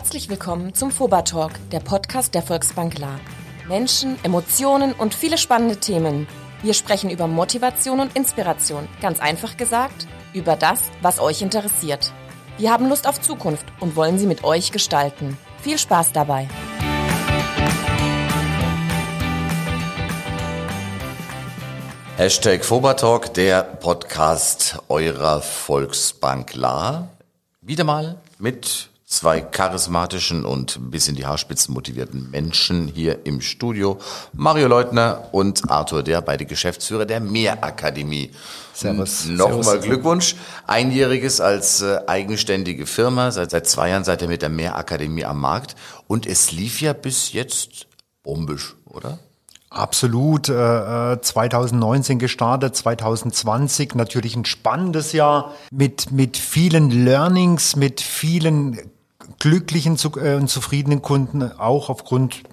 Herzlich willkommen zum FOBA Talk, der Podcast der Volksbank La. Menschen, Emotionen und viele spannende Themen. Wir sprechen über Motivation und Inspiration. Ganz einfach gesagt, über das, was euch interessiert. Wir haben Lust auf Zukunft und wollen sie mit euch gestalten. Viel Spaß dabei! Hashtag Fobertalk, der Podcast eurer Volksbank La. Wieder mal mit zwei charismatischen und ein bisschen die Haarspitzen motivierten Menschen hier im Studio. Mario Leutner und Arthur, der beide Geschäftsführer der Mehrakademie. Servus. Nochmal Glückwunsch. Einjähriges als äh, eigenständige Firma. Seit, seit zwei Jahren seid ihr mit der Mehrakademie am Markt. Und es lief ja bis jetzt bombisch, oder? Absolut. Äh, 2019 gestartet, 2020 natürlich ein spannendes Jahr mit, mit vielen Learnings, mit vielen glücklichen äh, und zufriedenen Kunden, auch aufgrund,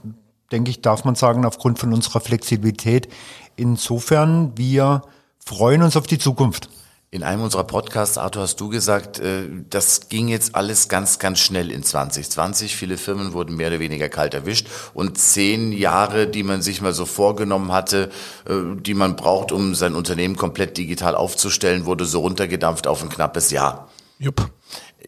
denke ich, darf man sagen, aufgrund von unserer Flexibilität. Insofern, wir freuen uns auf die Zukunft. In einem unserer Podcasts, Arthur, hast du gesagt, äh, das ging jetzt alles ganz, ganz schnell in 2020. Viele Firmen wurden mehr oder weniger kalt erwischt und zehn Jahre, die man sich mal so vorgenommen hatte, äh, die man braucht, um sein Unternehmen komplett digital aufzustellen, wurde so runtergedampft auf ein knappes Jahr. Jupp.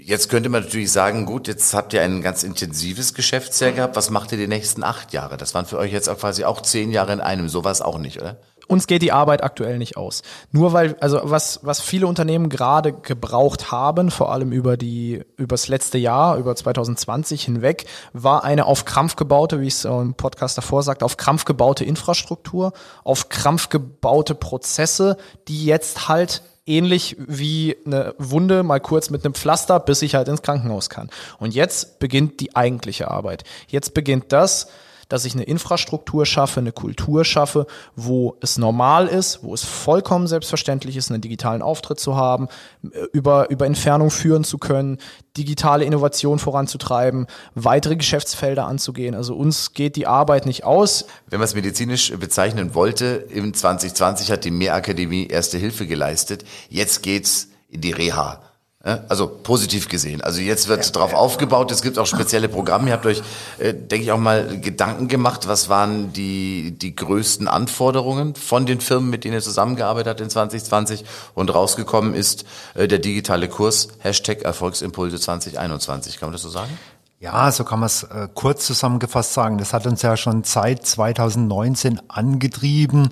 Jetzt könnte man natürlich sagen, gut, jetzt habt ihr ein ganz intensives Geschäftsjahr gehabt. Was macht ihr die nächsten acht Jahre? Das waren für euch jetzt quasi auch zehn Jahre in einem. So war es auch nicht, oder? uns geht die Arbeit aktuell nicht aus. Nur weil, also was, was viele Unternehmen gerade gebraucht haben, vor allem über die, übers letzte Jahr, über 2020 hinweg, war eine auf Krampf gebaute, wie es im Podcast davor sagte, auf Krampf gebaute Infrastruktur, auf Krampf gebaute Prozesse, die jetzt halt ähnlich wie eine Wunde mal kurz mit einem Pflaster, bis ich halt ins Krankenhaus kann. Und jetzt beginnt die eigentliche Arbeit. Jetzt beginnt das, dass ich eine Infrastruktur schaffe, eine Kultur schaffe, wo es normal ist, wo es vollkommen selbstverständlich ist, einen digitalen Auftritt zu haben, äh, über, über Entfernung führen zu können, digitale Innovation voranzutreiben, weitere Geschäftsfelder anzugehen. Also uns geht die Arbeit nicht aus. Wenn man es medizinisch bezeichnen wollte, im 2020 hat die Mehrakademie erste Hilfe geleistet. Jetzt geht's in die Reha. Also positiv gesehen. Also jetzt wird ja, drauf ja. aufgebaut. Es gibt auch spezielle Programme. Ihr habt euch, äh, denke ich, auch mal Gedanken gemacht. Was waren die, die größten Anforderungen von den Firmen, mit denen ihr zusammengearbeitet habt in 2020? Und rausgekommen ist äh, der digitale Kurs, Hashtag Erfolgsimpulse 2021. Kann man das so sagen? Ja, so kann man es äh, kurz zusammengefasst sagen. Das hat uns ja schon seit 2019 angetrieben.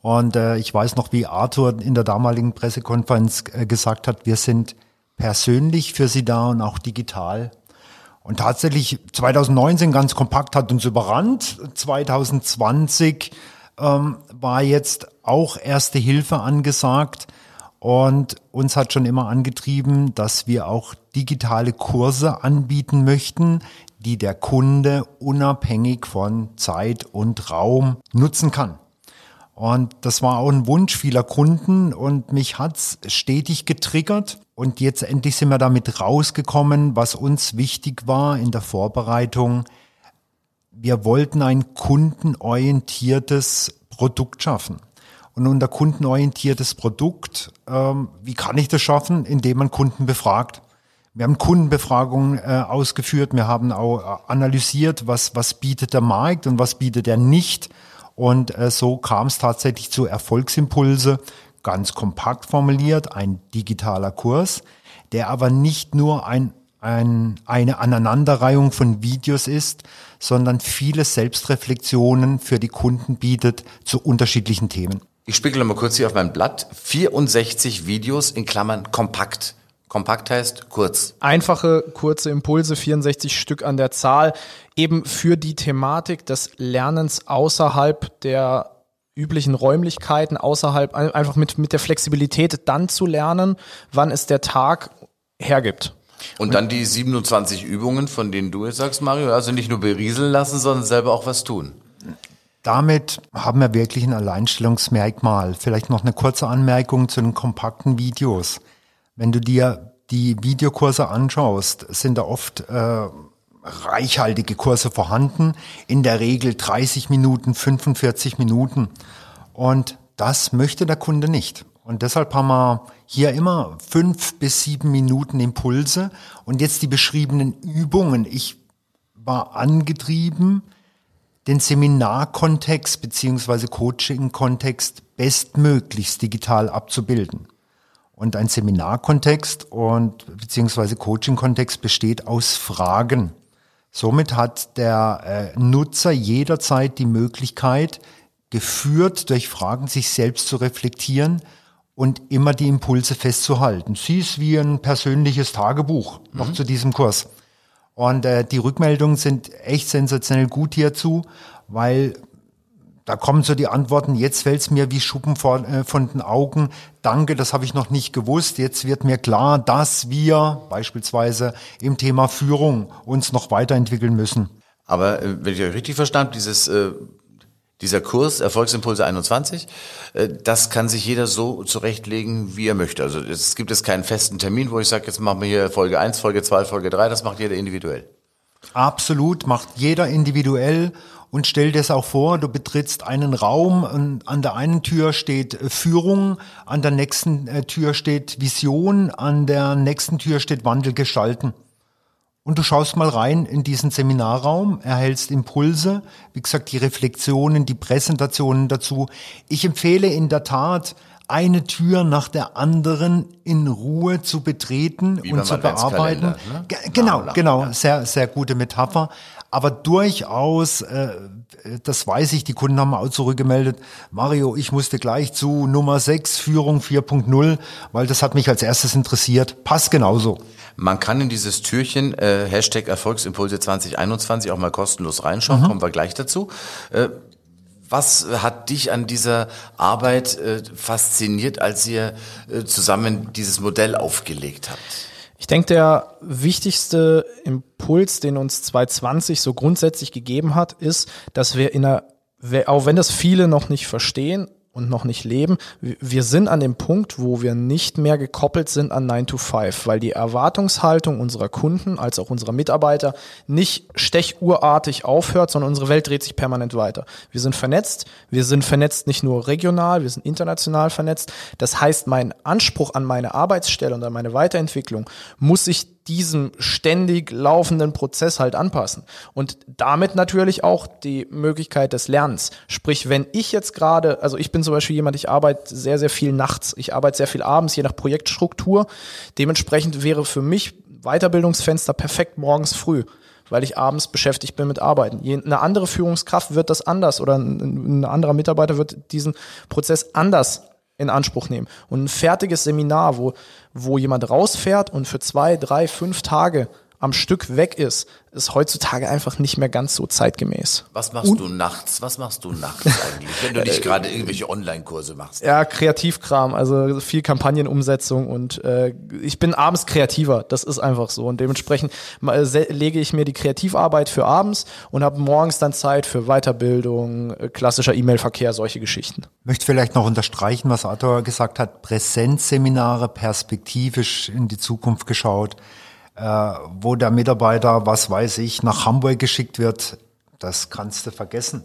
Und äh, ich weiß noch, wie Arthur in der damaligen Pressekonferenz äh, gesagt hat, wir sind persönlich für sie da und auch digital. Und tatsächlich 2019 ganz kompakt hat uns überrannt. 2020 ähm, war jetzt auch erste Hilfe angesagt und uns hat schon immer angetrieben, dass wir auch digitale Kurse anbieten möchten, die der Kunde unabhängig von Zeit und Raum nutzen kann. Und das war auch ein Wunsch vieler Kunden und mich hat's stetig getriggert. Und jetzt endlich sind wir damit rausgekommen, was uns wichtig war in der Vorbereitung. Wir wollten ein kundenorientiertes Produkt schaffen. Und unter kundenorientiertes Produkt, ähm, wie kann ich das schaffen? Indem man Kunden befragt. Wir haben Kundenbefragungen äh, ausgeführt, wir haben auch äh, analysiert, was, was bietet der Markt und was bietet er nicht und äh, so kam es tatsächlich zu Erfolgsimpulse, ganz kompakt formuliert, ein digitaler Kurs, der aber nicht nur ein, ein, eine Aneinanderreihung von Videos ist, sondern viele Selbstreflexionen für die Kunden bietet zu unterschiedlichen Themen. Ich spiegel mal kurz hier auf mein Blatt. 64 Videos in Klammern kompakt. Kompakt heißt kurz. Einfache, kurze Impulse, 64 Stück an der Zahl, eben für die Thematik des Lernens außerhalb der üblichen Räumlichkeiten, außerhalb, einfach mit, mit der Flexibilität dann zu lernen, wann es der Tag hergibt. Und dann die 27 Übungen, von denen du jetzt sagst, Mario, also nicht nur berieseln lassen, sondern selber auch was tun. Damit haben wir wirklich ein Alleinstellungsmerkmal. Vielleicht noch eine kurze Anmerkung zu den kompakten Videos. Wenn du dir die Videokurse anschaust, sind da oft äh, reichhaltige Kurse vorhanden, in der Regel 30 Minuten, 45 Minuten. Und das möchte der Kunde nicht. Und deshalb haben wir hier immer fünf bis sieben Minuten Impulse und jetzt die beschriebenen Übungen. Ich war angetrieben, den Seminarkontext beziehungsweise Coaching-Kontext bestmöglichst digital abzubilden. Und ein Seminarkontext und beziehungsweise Coaching-Kontext besteht aus Fragen. Somit hat der äh, Nutzer jederzeit die Möglichkeit, geführt durch Fragen sich selbst zu reflektieren und immer die Impulse festzuhalten. Sie ist wie ein persönliches Tagebuch noch mhm. zu diesem Kurs. Und äh, die Rückmeldungen sind echt sensationell gut hierzu, weil da kommen so die Antworten, jetzt fällt es mir wie Schuppen vor, äh, von den Augen. Danke, das habe ich noch nicht gewusst. Jetzt wird mir klar, dass wir beispielsweise im Thema Führung uns noch weiterentwickeln müssen. Aber äh, wenn ich euch richtig verstanden dieses äh, dieser Kurs Erfolgsimpulse 21, äh, das kann sich jeder so zurechtlegen, wie er möchte. Also es gibt es keinen festen Termin, wo ich sage, jetzt machen wir hier Folge 1, Folge 2, Folge 3, das macht jeder individuell. Absolut, macht jeder individuell und stell dir es auch vor, du betrittst einen Raum und an der einen Tür steht Führung, an der nächsten äh, Tür steht Vision, an der nächsten Tür steht Wandel gestalten. Und du schaust mal rein in diesen Seminarraum, erhältst Impulse, wie gesagt, die Reflexionen, die Präsentationen dazu. Ich empfehle in der Tat, eine Tür nach der anderen in Ruhe zu betreten Wie und zu bearbeiten. Ne? Genau, genau, sehr, sehr gute Metapher aber durchaus, äh, das weiß ich, die Kunden haben auch zurückgemeldet, Mario, ich musste gleich zu Nummer 6, Führung 4.0, weil das hat mich als erstes interessiert. Passt genauso. Man kann in dieses Türchen äh, Hashtag Erfolgsimpulse 2021 auch mal kostenlos reinschauen, mhm. kommen wir gleich dazu. Äh, was hat dich an dieser Arbeit äh, fasziniert, als ihr äh, zusammen dieses Modell aufgelegt habt? Ich denke, der wichtigste Impuls, den uns 2020 so grundsätzlich gegeben hat, ist, dass wir in einer, auch wenn das viele noch nicht verstehen, und noch nicht leben. Wir sind an dem Punkt, wo wir nicht mehr gekoppelt sind an 9 to 5, weil die Erwartungshaltung unserer Kunden als auch unserer Mitarbeiter nicht stechurartig aufhört, sondern unsere Welt dreht sich permanent weiter. Wir sind vernetzt, wir sind vernetzt nicht nur regional, wir sind international vernetzt. Das heißt, mein Anspruch an meine Arbeitsstelle und an meine Weiterentwicklung muss sich diesem ständig laufenden Prozess halt anpassen. Und damit natürlich auch die Möglichkeit des Lernens. Sprich, wenn ich jetzt gerade, also ich bin zum Beispiel jemand, ich arbeite sehr, sehr viel nachts, ich arbeite sehr viel abends, je nach Projektstruktur. Dementsprechend wäre für mich Weiterbildungsfenster perfekt morgens früh weil ich abends beschäftigt bin mit Arbeiten. Eine andere Führungskraft wird das anders oder ein anderer Mitarbeiter wird diesen Prozess anders in Anspruch nehmen. Und ein fertiges Seminar, wo, wo jemand rausfährt und für zwei, drei, fünf Tage am Stück weg ist, ist heutzutage einfach nicht mehr ganz so zeitgemäß. Was machst und, du nachts? Was machst du nachts eigentlich, wenn du nicht gerade irgendwelche Online-Kurse machst? Ja, Kreativkram, also viel Kampagnenumsetzung und äh, ich bin abends kreativer, das ist einfach so und dementsprechend äh, lege ich mir die Kreativarbeit für abends und habe morgens dann Zeit für Weiterbildung, äh, klassischer E-Mail-Verkehr, solche Geschichten. Ich möchte vielleicht noch unterstreichen, was Arthur gesagt hat, Präsenzseminare perspektivisch in die Zukunft geschaut wo der Mitarbeiter, was weiß ich, nach Hamburg geschickt wird, das kannst du vergessen.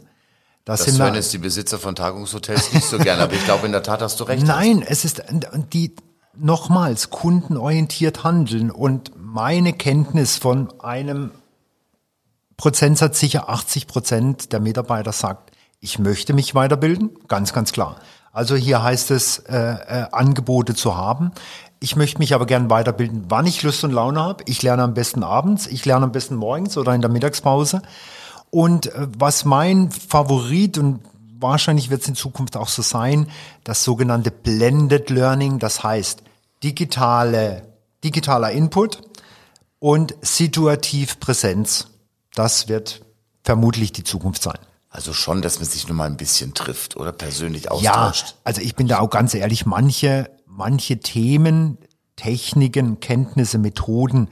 Das, das hören jetzt die Besitzer von Tagungshotels nicht so gerne, aber ich glaube, in der Tat hast du recht. Nein, es ist die nochmals kundenorientiert handeln und meine Kenntnis von einem Prozentsatz sicher 80 Prozent der Mitarbeiter sagt, ich möchte mich weiterbilden, ganz, ganz klar. Also hier heißt es, äh, äh, Angebote zu haben. Ich möchte mich aber gern weiterbilden, wann ich Lust und Laune habe. Ich lerne am besten abends, ich lerne am besten morgens oder in der Mittagspause. Und äh, was mein Favorit und wahrscheinlich wird es in Zukunft auch so sein, das sogenannte Blended Learning, das heißt digitale, digitaler Input und situativ Präsenz. Das wird vermutlich die Zukunft sein. Also schon, dass man sich nur mal ein bisschen trifft oder persönlich austauscht. Ja, also ich bin da auch ganz ehrlich, manche manche Themen, Techniken, Kenntnisse, Methoden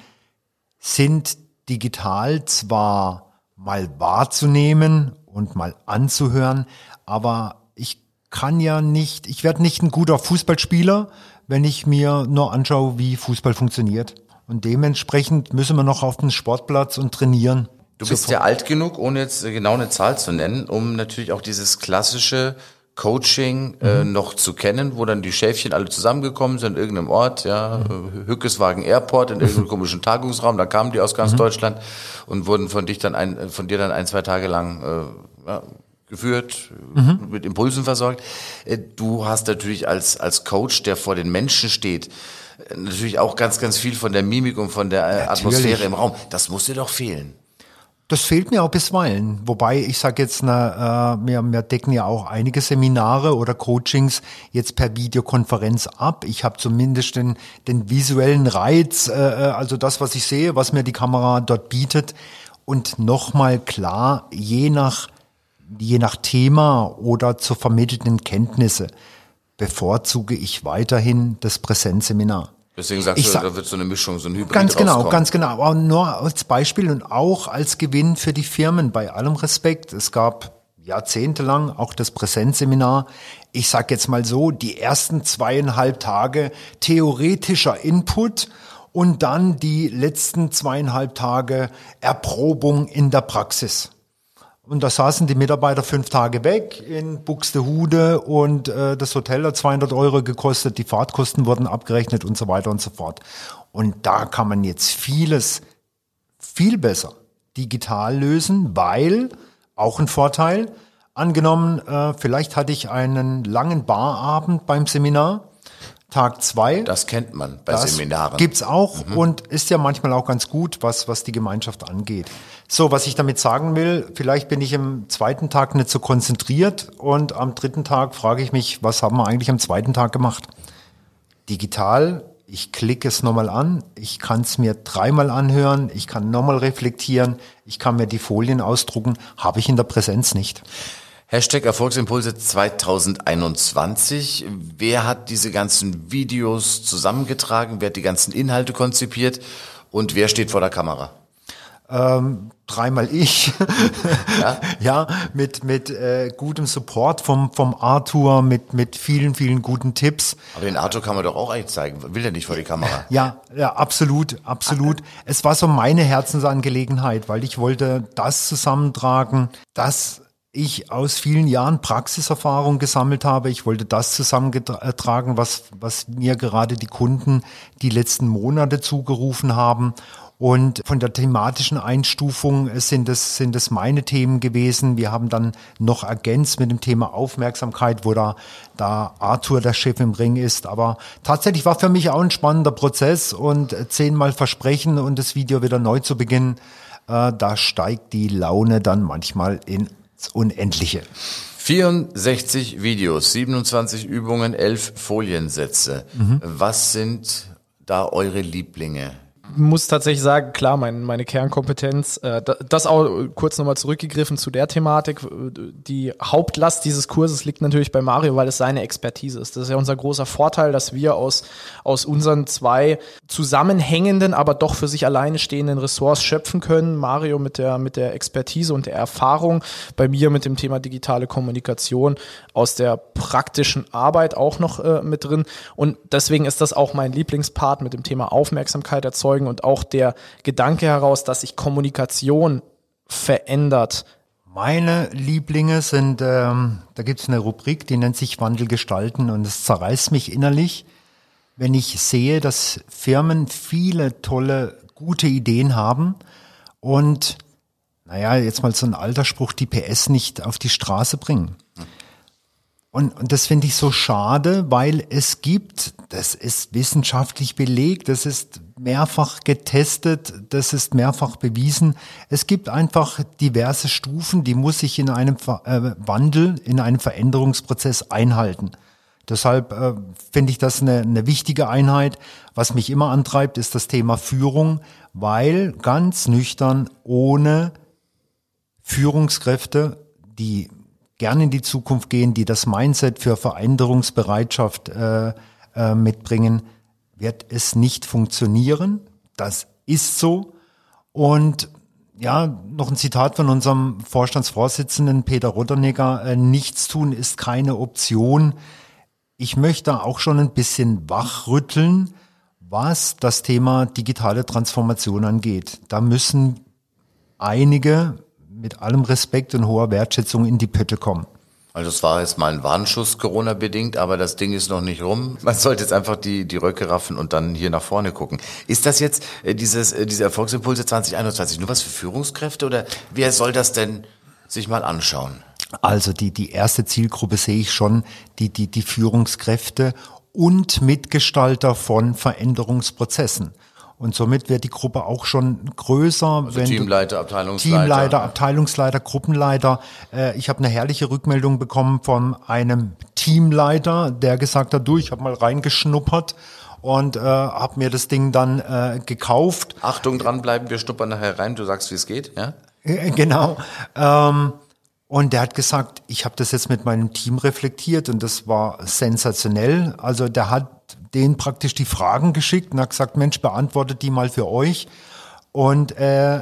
sind digital zwar mal wahrzunehmen und mal anzuhören, aber ich kann ja nicht, ich werde nicht ein guter Fußballspieler, wenn ich mir nur anschaue, wie Fußball funktioniert. Und dementsprechend müssen wir noch auf den Sportplatz und trainieren. Du bist ja alt genug, ohne jetzt genau eine Zahl zu nennen, um natürlich auch dieses klassische Coaching äh, Mhm. noch zu kennen, wo dann die Schäfchen alle zusammengekommen sind, in irgendeinem Ort, ja, Mhm. äh, Hückeswagen Airport, in irgendeinem komischen Tagungsraum, da kamen die aus Mhm. ganz Deutschland und wurden von dich dann ein, äh, von dir dann ein, zwei Tage lang äh, ja, geführt, Mhm. mit Impulsen versorgt. Äh, Du hast natürlich als, als Coach, der vor den Menschen steht, äh, natürlich auch ganz, ganz viel von der Mimik und von der äh, Natürlich. Atmosphäre im Raum. Das muss dir doch fehlen. Das fehlt mir auch bisweilen. Wobei ich sage jetzt, na, äh, wir, wir decken ja auch einige Seminare oder Coachings jetzt per Videokonferenz ab. Ich habe zumindest den, den visuellen Reiz, äh, äh, also das, was ich sehe, was mir die Kamera dort bietet. Und nochmal klar, je nach, je nach Thema oder zu vermittelnden Kenntnisse bevorzuge ich weiterhin das Präsenzseminar. Deswegen sagst Ich du, sag- da wird so eine Mischung, so ein Hybrid Ganz genau, rauskommen. ganz genau. Aber nur als Beispiel und auch als Gewinn für die Firmen. Bei allem Respekt. Es gab jahrzehntelang auch das Präsenzseminar. Ich sag jetzt mal so, die ersten zweieinhalb Tage theoretischer Input und dann die letzten zweieinhalb Tage Erprobung in der Praxis. Und da saßen die Mitarbeiter fünf Tage weg in Buxtehude und äh, das Hotel hat 200 Euro gekostet, die Fahrtkosten wurden abgerechnet und so weiter und so fort. Und da kann man jetzt vieles viel besser digital lösen, weil auch ein Vorteil. Angenommen, äh, vielleicht hatte ich einen langen Barabend beim Seminar, Tag zwei. Das kennt man bei Das Seminaren. Gibt's auch und ist ja manchmal auch ganz gut, was, was die Gemeinschaft angeht. So, was ich damit sagen will, vielleicht bin ich im zweiten Tag nicht so konzentriert und am dritten Tag frage ich mich, was haben wir eigentlich am zweiten Tag gemacht? Digital, ich klicke es nochmal an, ich kann es mir dreimal anhören, ich kann nochmal reflektieren, ich kann mir die Folien ausdrucken, habe ich in der Präsenz nicht. Hashtag Erfolgsimpulse 2021. Wer hat diese ganzen Videos zusammengetragen? Wer hat die ganzen Inhalte konzipiert? Und wer steht vor der Kamera? Ähm, dreimal ich. Ja? ja, mit, mit äh, gutem Support vom, vom Arthur, mit, mit vielen, vielen guten Tipps. Aber den Arthur kann man doch auch eigentlich zeigen. Will der nicht vor die Kamera? Ja, ja, absolut, absolut. Es war so meine Herzensangelegenheit, weil ich wollte das zusammentragen, das ich aus vielen Jahren Praxiserfahrung gesammelt habe. Ich wollte das zusammentragen, was, was mir gerade die Kunden die letzten Monate zugerufen haben. Und von der thematischen Einstufung sind es, sind es meine Themen gewesen. Wir haben dann noch ergänzt mit dem Thema Aufmerksamkeit, wo da, da Arthur der Chef im Ring ist. Aber tatsächlich war für mich auch ein spannender Prozess und zehnmal versprechen und das Video wieder neu zu beginnen, äh, da steigt die Laune dann manchmal ins Unendliche. 64 Videos, 27 Übungen, 11 Foliensätze. Mhm. Was sind da eure Lieblinge? Muss tatsächlich sagen, klar, mein, meine Kernkompetenz, äh, da- das auch kurz nochmal zurückgegriffen zu der Thematik. Die Hauptlast dieses Kurses liegt natürlich bei Mario, weil es seine Expertise ist. Das ist ja unser großer Vorteil, dass wir aus, aus unseren zwei zusammenhängenden, aber doch für sich alleine stehenden Ressorts schöpfen können. Mario mit der, mit der Expertise und der Erfahrung, bei mir mit dem Thema digitale Kommunikation aus der praktischen Arbeit auch noch äh, mit drin. Und deswegen ist das auch mein Lieblingspart mit dem Thema Aufmerksamkeit erzeugen und auch der Gedanke heraus, dass sich Kommunikation verändert. Meine Lieblinge sind, ähm, da gibt es eine Rubrik, die nennt sich Wandel gestalten und es zerreißt mich innerlich, wenn ich sehe, dass Firmen viele tolle, gute Ideen haben und, naja, jetzt mal so ein alter Spruch, die PS nicht auf die Straße bringen. Und, und das finde ich so schade, weil es gibt, das ist wissenschaftlich belegt, das ist mehrfach getestet, das ist mehrfach bewiesen. Es gibt einfach diverse Stufen, die muss sich in einem äh, Wandel, in einem Veränderungsprozess einhalten. Deshalb äh, finde ich das eine, eine wichtige Einheit. Was mich immer antreibt, ist das Thema Führung, weil ganz nüchtern ohne Führungskräfte, die gerne in die Zukunft gehen, die das Mindset für Veränderungsbereitschaft äh, äh, mitbringen, wird es nicht funktionieren. Das ist so. Und ja, noch ein Zitat von unserem Vorstandsvorsitzenden Peter Rotternecker. Äh, nichts tun ist keine Option. Ich möchte auch schon ein bisschen wachrütteln, was das Thema digitale Transformation angeht. Da müssen einige mit allem Respekt und hoher Wertschätzung in die Pötte kommen. Also es war jetzt mal ein Warnschuss Corona-bedingt, aber das Ding ist noch nicht rum. Man sollte jetzt einfach die, die Röcke raffen und dann hier nach vorne gucken. Ist das jetzt äh, dieses, äh, diese Erfolgsimpulse 2021 nur was für Führungskräfte oder wer soll das denn sich mal anschauen? Also die, die erste Zielgruppe sehe ich schon, die, die, die Führungskräfte und Mitgestalter von Veränderungsprozessen. Und somit wird die Gruppe auch schon größer. Also wenn Teamleiter, Abteilungsleiter. Teamleiter, Abteilungsleiter, Gruppenleiter. Äh, ich habe eine herrliche Rückmeldung bekommen von einem Teamleiter, der gesagt hat, du, ich habe mal reingeschnuppert und äh, habe mir das Ding dann äh, gekauft. Achtung, dranbleiben, wir schnuppern nachher rein, du sagst, wie es geht, ja? Äh, Genau. Ähm, und der hat gesagt, ich habe das jetzt mit meinem Team reflektiert und das war sensationell. Also der hat denen praktisch die Fragen geschickt und hat gesagt, Mensch, beantwortet die mal für euch. Und äh,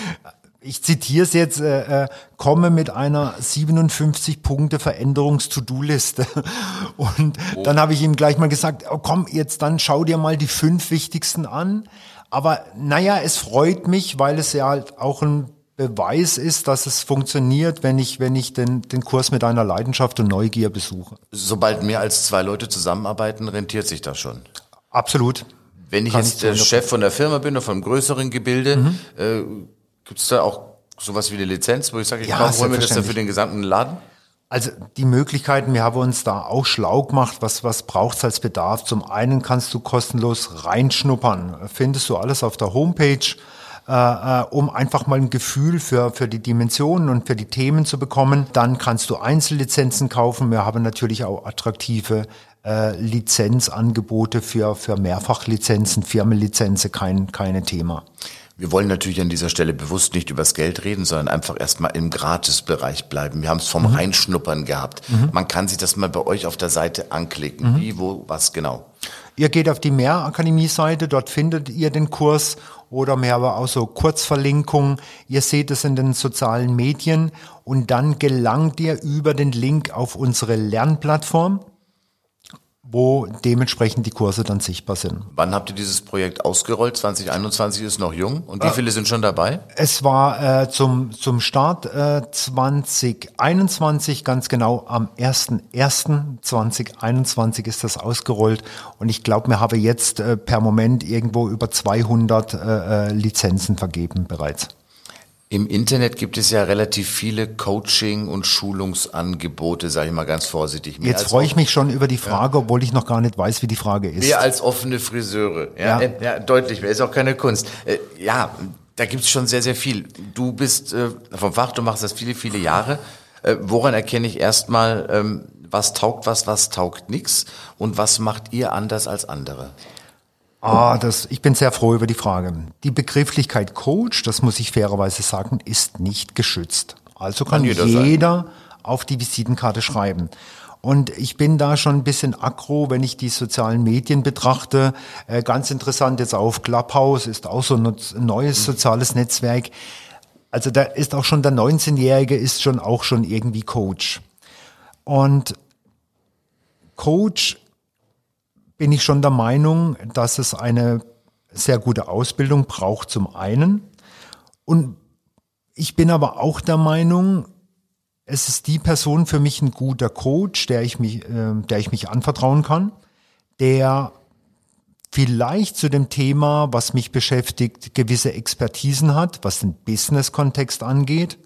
ich zitiere es jetzt, äh, äh, komme mit einer 57 Punkte Veränderungs-To-Do-Liste. Und dann habe ich ihm gleich mal gesagt, oh, komm, jetzt dann schau dir mal die fünf wichtigsten an. Aber naja, es freut mich, weil es ja halt auch ein Beweis ist, dass es funktioniert, wenn ich, wenn ich den, den Kurs mit einer Leidenschaft und Neugier besuche. Sobald mehr als zwei Leute zusammenarbeiten, rentiert sich das schon. Absolut. Wenn ich Kann jetzt ich Chef von der Firma bin oder vom größeren Gebilde, Mhm. äh, gibt es da auch sowas wie eine Lizenz, wo ich sage, ich Ja, hol mir das dann für den gesamten Laden? Also die Möglichkeiten, wir haben uns da auch schlau gemacht, was, was braucht's als Bedarf. Zum einen kannst du kostenlos reinschnuppern, findest du alles auf der Homepage, äh, äh, um einfach mal ein Gefühl für, für die Dimensionen und für die Themen zu bekommen. Dann kannst du Einzellizenzen kaufen. Wir haben natürlich auch attraktive äh, Lizenzangebote für, für Mehrfachlizenzen, Firmenlizenzen, kein, keine Thema. Wir wollen natürlich an dieser Stelle bewusst nicht übers Geld reden, sondern einfach erstmal im Gratisbereich bleiben. Wir haben es vom Mhm. Reinschnuppern gehabt. Man kann sich das mal bei euch auf der Seite anklicken. Mhm. Wie, wo, was genau? Ihr geht auf die Mehrakademie-Seite, dort findet ihr den Kurs oder wir haben auch so Kurzverlinkungen. Ihr seht es in den sozialen Medien und dann gelangt ihr über den Link auf unsere Lernplattform, wo dementsprechend die Kurse dann sichtbar sind. Wann habt ihr dieses Projekt ausgerollt? 2021 ist noch jung. Und Äh, wie viele sind schon dabei? Es war äh, zum, zum Start äh, 2021, ganz genau am 1.1.2021 ist das ausgerollt und ich glaube, wir haben jetzt äh, per Moment irgendwo über 200 äh, äh, Lizenzen vergeben bereits. Im Internet gibt es ja relativ viele Coaching- und Schulungsangebote, sage ich mal ganz vorsichtig. Mehr Jetzt freue ich mich schon über die Frage, obwohl ich noch gar nicht weiß, wie die Frage ist. Mehr als offene Friseure. Ja, Ja. ja. ja deutlich mehr. Ist auch keine Kunst. Äh, ja, da gibt's schon sehr, sehr viel. Du bist äh, vom Fach, du machst das viele, viele Jahre. Äh, woran erkenne ich erstmal, ähm, was taugt was, was taugt nix und was macht ihr anders als andere? Ah, das, ich bin sehr froh über die Frage. Die Begrifflichkeit Coach, das muss ich fairerweise sagen, ist nicht geschützt. Also kann, Kann jeder, jeder auf die Visitenkarte schreiben. Und ich bin da schon ein bisschen aggro, wenn ich die sozialen Medien betrachte. Äh, ganz interessant jetzt auf Clubhouse ist auch so ein neues soziales Netzwerk. Also da ist auch schon der 19-Jährige ist schon auch schon irgendwie Coach. Und Coach bin ich schon der Meinung, dass es eine sehr gute Ausbildung braucht zum einen. Und ich bin aber auch der Meinung, es ist die Person für mich ein guter Coach, der ich mich, äh, der ich mich anvertrauen kann, der vielleicht zu dem Thema, was mich beschäftigt, gewisse Expertisen hat, was den Business-Kontext angeht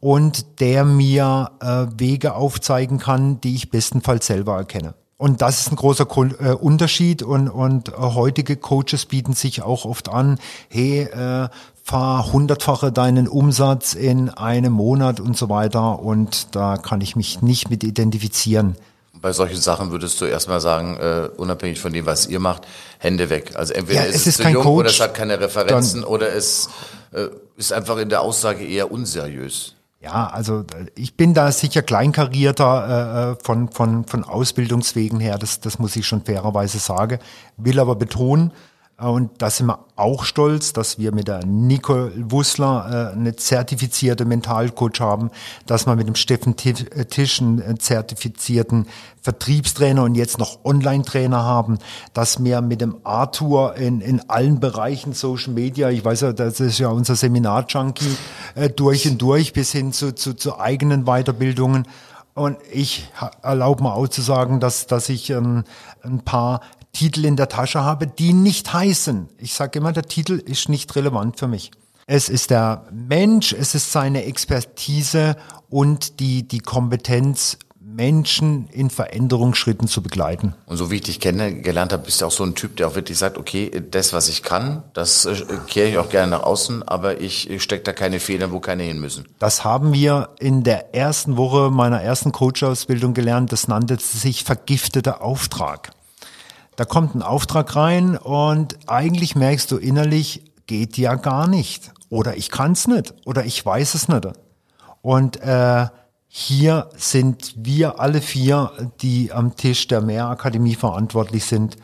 und der mir äh, Wege aufzeigen kann, die ich bestenfalls selber erkenne. Und das ist ein großer äh, Unterschied und, und äh, heutige Coaches bieten sich auch oft an, hey, äh, fahr hundertfache deinen Umsatz in einem Monat und so weiter und da kann ich mich nicht mit identifizieren. Bei solchen Sachen würdest du erstmal sagen, äh, unabhängig von dem, was ihr macht, Hände weg. Also entweder Ja, ist es es, ist zu kein jung Coach, oder es hat keine Referenzen oder es äh, ist einfach in der Aussage eher unseriös. Ja, also äh, ich bin da sicher kleinkarierter äh, von, von, von Ausbildungswegen her, das, das muss ich schon fairerweise sagen, will aber betonen, äh, und da sind wir auch stolz, dass wir mit der Nicole Wussler äh, eine zertifizierte Mentalcoach haben, dass wir mit dem Steffen Ti- äh, Tisch einen äh, zertifizierten Vertriebstrainer und jetzt noch Online-Trainer haben, dass wir mit dem Arthur in, in allen Bereichen Social Media, ich weiß ja, das ist ja unser Seminar-Junkie, äh, durch und durch bis hin zu, zu, zu eigenen Weiterbildungen. Und ich erlaube mir auch zu sagen, dass, dass ich ähm, ein paar Titel in der Tasche habe, die nicht heißen. Ich sage immer, der Titel ist nicht relevant für mich. Es ist der Mensch, es ist seine Expertise und die, die Kompetenz, Menschen in Veränderungsschritten zu begleiten. Und so wie ich dich kennengelernt habe, bist du auch so ein Typ, der auch wirklich sagt, okay, das, was ich kann, das äh, kehre ich auch gerne nach außen, aber ich stecke da keine Federn, wo keine hin müssen. Das haben wir in der ersten Woche meiner ersten Coach-Ausbildung gelernt. Das nannte sich vergifteter Auftrag. Da kommt ein Auftrag rein und eigentlich merkst du innerlich, geht ja gar nicht. Oder ich kann es nicht. Oder ich weiß es nicht. Und äh, hier sind wir alle vier, die am Tisch der Mehrakademie verantwortlich sind,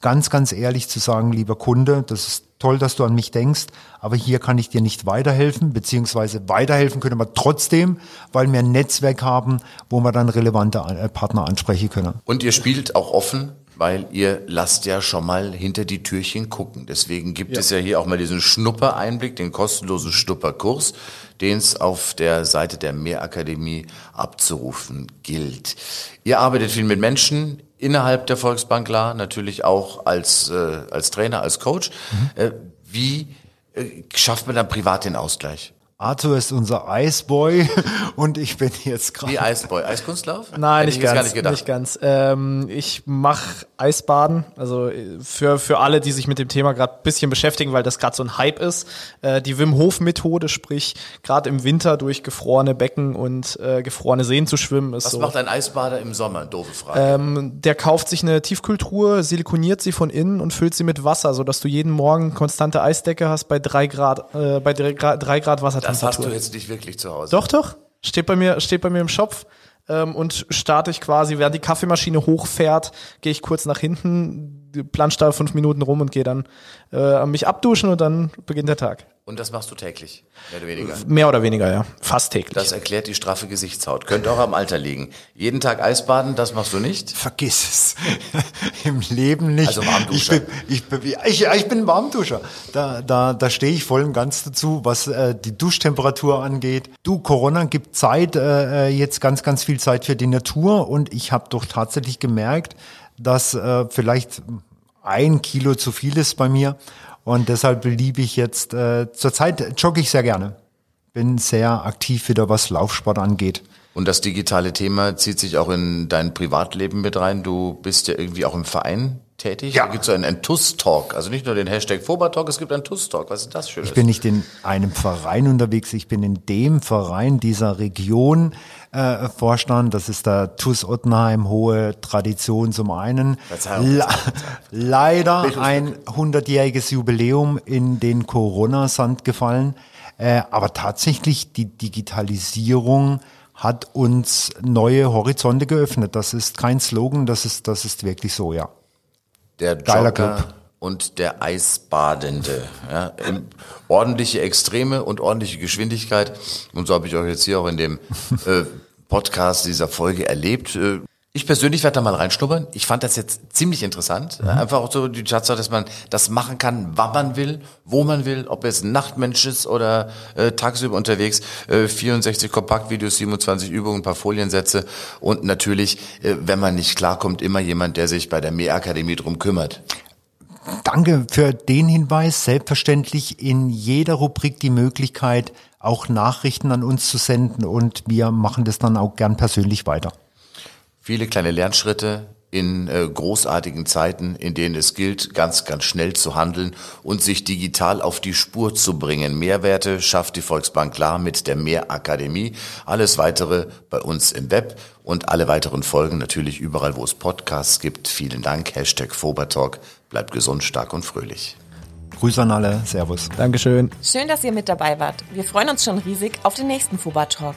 ganz, ganz ehrlich zu sagen, lieber Kunde, das ist toll, dass du an mich denkst, aber hier kann ich dir nicht weiterhelfen, beziehungsweise weiterhelfen können wir trotzdem, weil wir ein Netzwerk haben, wo wir dann relevante äh, Partner ansprechen können. Und ihr spielt auch offen weil ihr lasst ja schon mal hinter die Türchen gucken. Deswegen gibt ja. es ja hier auch mal diesen Schnuppereinblick, den kostenlosen Schnupperkurs, den es auf der Seite der Mehrakademie abzurufen gilt. Ihr arbeitet viel mit Menschen innerhalb der Volksbank klar, natürlich auch als, äh, als Trainer, als Coach. Mhm. Äh, wie äh, schafft man dann privat den Ausgleich? Arthur ist unser Eisboy und ich bin jetzt gerade. Wie Eisboy? Eiskunstlauf? Nein, nicht ganz, nicht, nicht, ganz. Ähm, ich mache Eisbaden, also für, für alle, die sich mit dem Thema gerade ein bisschen beschäftigen, weil das gerade so ein Hype ist. Äh, die Wim Hof Methode, sprich gerade im Winter durch gefrorene Becken und äh, gefrorene Seen zu schwimmen. Ist Was so. macht ein Eisbader im Sommer? Doofe Frage. Ähm, der kauft sich eine Tiefkühltruhe, silikoniert sie von innen und füllt sie mit Wasser, sodass du jeden Morgen konstante Eisdecke hast bei drei Grad, äh, bei drei Grad, drei Grad Wasser das hast du jetzt nicht wirklich zu Hause. Doch, doch. Steht bei mir, steht bei mir im Shop ähm, und starte ich quasi, während die Kaffeemaschine hochfährt, gehe ich kurz nach hinten, plansch da fünf Minuten rum und gehe dann äh, mich abduschen und dann beginnt der Tag. Und das machst du täglich, mehr oder weniger? Mehr oder weniger, ja. Fast täglich. Das erklärt die straffe Gesichtshaut. Könnte auch am Alter liegen. Jeden Tag Eisbaden, das machst du nicht? Vergiss es. Im Leben nicht. Also Warmduscher. Ich bin, ich, ich, ich bin Warmduscher. Da, da, da stehe ich voll und ganz dazu, was äh, die Duschtemperatur angeht. Du, Corona gibt Zeit, äh, äh jetzt ganz, ganz viel Zeit für die Natur und ich habe doch tatsächlich gemerkt, dass äh, vielleicht ein Kilo zu viel ist bei mir und deshalb liebe ich jetzt, äh, zurzeit jogge ich sehr gerne. Bin sehr aktiv wieder, was Laufsport angeht. Und das digitale Thema zieht sich auch in dein Privatleben mit rein. Du bist ja irgendwie auch im Verein tätig. Ja. Da gibt es so einen, einen TUS-Talk. Also nicht nur den Hashtag Foba-Talk, es gibt einen TUS-Talk. Was ist das Schönes? Ich bin nicht in einem Verein unterwegs, ich bin in dem Verein dieser Region äh, Vorstand. Das ist der TUS Ottenheim, hohe Tradition zum einen. Le leider ein hundertjähriges Jubiläum in den Corona-Sand gefallen. Äh, aber tatsächlich die Digitalisierung hat uns neue Horizonte geöffnet. Das ist kein Slogan, das ist, das ist wirklich so, ja. Der Jogger und der Eisbadende. Ja, ordentliche Extreme und ordentliche Geschwindigkeit. Und so habe ich euch jetzt hier auch in dem äh, Podcast dieser Folge erlebt. Äh, ich persönlich werde da mal reinschnuppern. Ich fand das jetzt ziemlich interessant. Mhm. Einfach auch so die Tatsache, dass man das machen kann, wann man will, wo man will, ob es ein Nachtmensch ist oder äh, tagsüber unterwegs. Äh, 64 Kompaktvideos, 27 Übungen, ein paar Foliensätze und natürlich, äh, wenn man nicht klarkommt, immer jemand, der sich bei der Mehrakademie drum kümmert. Danke für den Hinweis. Selbstverständlich in jeder Rubrik die Möglichkeit, auch Nachrichten an uns zu senden und wir machen das dann auch gern persönlich weiter. Viele kleine Lernschritte in äh, großartigen Zeiten, in denen es gilt, ganz, ganz schnell zu handeln und sich digital auf die Spur zu bringen. Mehrwerte schafft die Volksbank klar mit der Mehrakademie. Alles weitere bei uns im Web und alle weiteren Folgen natürlich überall, wo es Podcasts gibt. Vielen Dank. Hashtag Fobertalk. Bleibt gesund, stark und fröhlich. Grüße an alle. Servus. Dankeschön. Schön, dass ihr mit dabei wart. Wir freuen uns schon riesig auf den nächsten Fuba Talk.